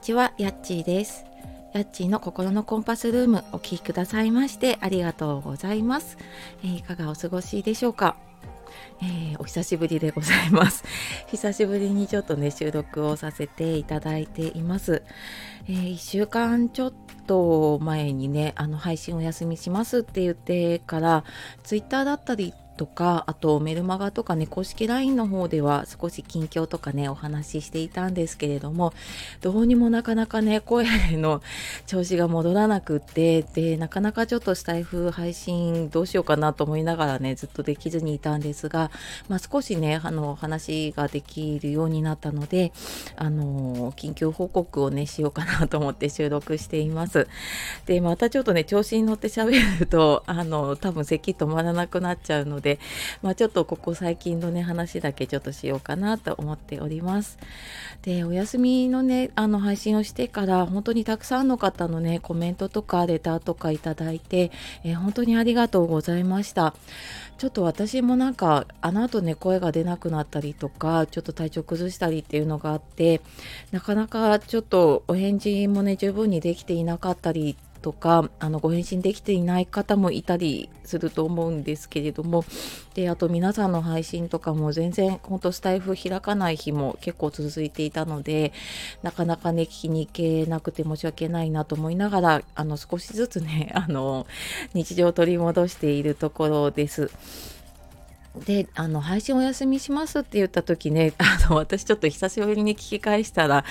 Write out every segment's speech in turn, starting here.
ちは、やっちーです。やっちーの心のコンパスルームお聴きくださいましてありがとうございます。えー、いかがお過ごしでしょうか？えー、お久しぶりでございます。久しぶりにちょっとね収録をさせていただいています。えー、1週間ちょっと前にねあの配信お休みしますって言ってからツイッターだったりとかあとメルマガとかね公式 LINE の方では少し近況とかねお話ししていたんですけれどもどうにもなかなかね声の調子が戻らなくってでなかなかちょっとスタイフ配信どうしようかなと思いながらねずっとできずにいたんですが、まあ、少しねあの話ができるようになったのであの緊急報告をねしようかなと思って 収録しています。でまたちょっとね調子に乗って喋るとあの多分咳止まらなくなっちゃうのでで、まあ、ちょっとここ最近のね話だけちょっとしようかなと思っております。でお休みのねあの配信をしてから本当にたくさんの方のねコメントとかレターとかいただいて、えー、本当にありがとうございました。ちょっと私もなんかあの後ね声が出なくなったりとかちょっと体調崩したりっていうのがあってなかなかちょっとお返事もね十分にできていなかったりとかあのご返信できていない方もいたりすると思うんですけれどもであと皆さんの配信とかも全然ほんとスタイフ開かない日も結構続いていたのでなかなかね聞きに行けなくて申し訳ないなと思いながらあの少しずつねあの日常を取り戻しているところです。であの配信お休みしますって言った時ね あの私ちょっと久しぶりに聞き返したら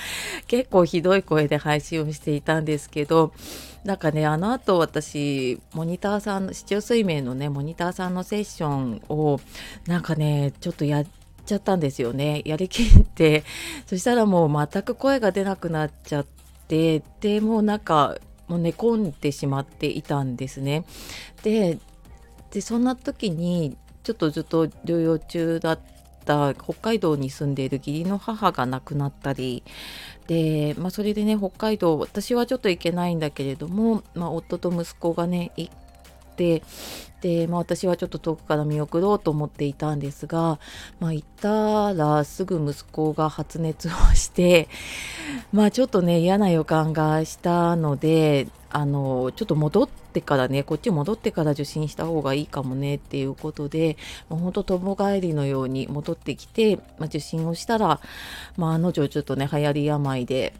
結構ひどい声で配信をしていたんですけどなんかねあの後私モニターさんの市中水面のねモニターさんのセッションをなんかねちょっとやっちゃったんですよね。やりきって。そしたらもう全く声が出なくなっちゃってでもうなんかもう寝込んでしまっていたんですね。ででそんな時にちょっとずっと療養中だった北海道に住んでいる義理の母が亡くなったり。で、まあ、それでね北海道私はちょっと行けないんだけれども、まあ、夫と息子がね行ってで、まあ、私はちょっと遠くから見送ろうと思っていたんですが、まあ、行ったらすぐ息子が発熱をしてまあちょっとね嫌な予感がしたのであのちょっと戻ってからねこっち戻ってから受診した方がいいかもねっていうことでもうほんと友帰りのように戻ってきて、まあ、受診をしたら、まあ、あの女ちょっとね流行り病で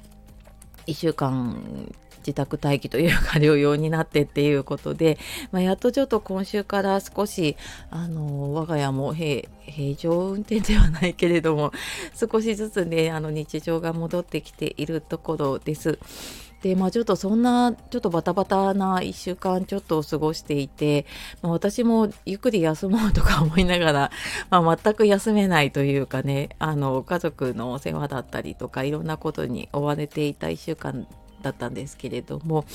1週間自宅待機というか療養になってっていうことで、まあ、やっとちょっと今週から少しあの我が家も平常運転ではないけれども少しずつねあの日常が戻ってきているところです。でまあちょっとそんなちょっとバタバタな1週間ちょっと過ごしていて、まあ、私もゆっくり休もうとか思いながら、まあ、全く休めないというかねあの家族のお世話だったりとかいろんなことに追われていた1週間だったんですけれども、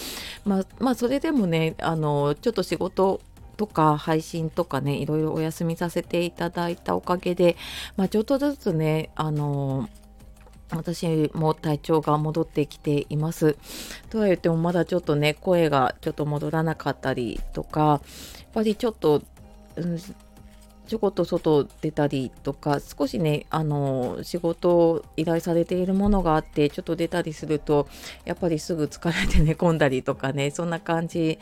まあ、まあそれでもねあのちょっと仕事とか配信とかねいろいろお休みさせていただいたおかげで、まあ、ちょっとずつねあの私も体調が戻ってきています。とは言ってもまだちょっとね声がちょっと戻らなかったりとかやっぱりちょっと、うん、ちょこっと外出たりとか少しねあの仕事を依頼されているものがあってちょっと出たりするとやっぱりすぐ疲れて寝 込んだりとかねそんな感じ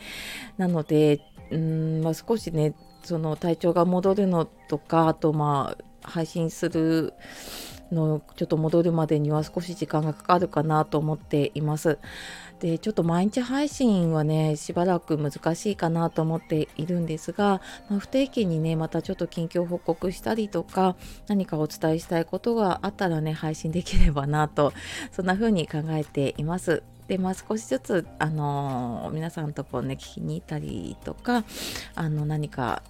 なのでうん、まあ、少しねその体調が戻るのとかあとまあ配信するのちょっと戻るまでには少し時間がかかるかなと思っています。でちょっと毎日配信はねしばらく難しいかなと思っているんですが、まあ、不定期にねまたちょっと近況報告したりとか何かお伝えしたいことがあったらね配信できればなとそんな風に考えています。でまあ少しずつあのー、皆さんとこうね聞きに行ったりとかあの何か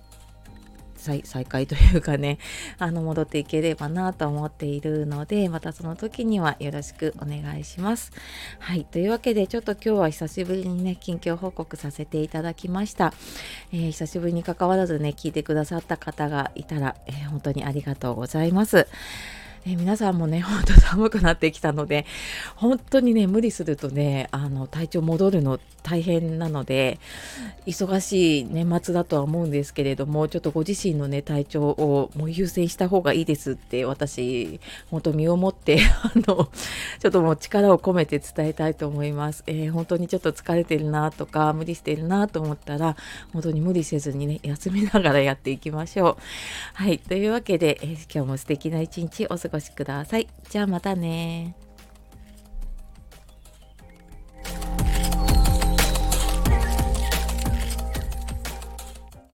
再再開というかね あの戻っていければなと思っているのでまたその時にはよろしくお願いします。はいというわけでちょっと今日は久しぶりにね近況報告させていただきました。えー、久しぶりに関わらずね聞いてくださった方がいたら、えー、本当にありがとうございます。え皆さんもねほんと寒くなってきたので本当にね無理するとねあの体調戻るの大変なので忙しい年末だとは思うんですけれどもちょっとご自身のね体調をもう優先した方がいいですって私本当身をもって あのちょっともう力を込めて伝えたいと思います、えー、本当にちょっと疲れてるなとか無理してるなと思ったら本当に無理せずにね休みながらやっていきましょう。はいというわけで、えー、今日も素敵な一日お過ごし越しください。じゃあまたね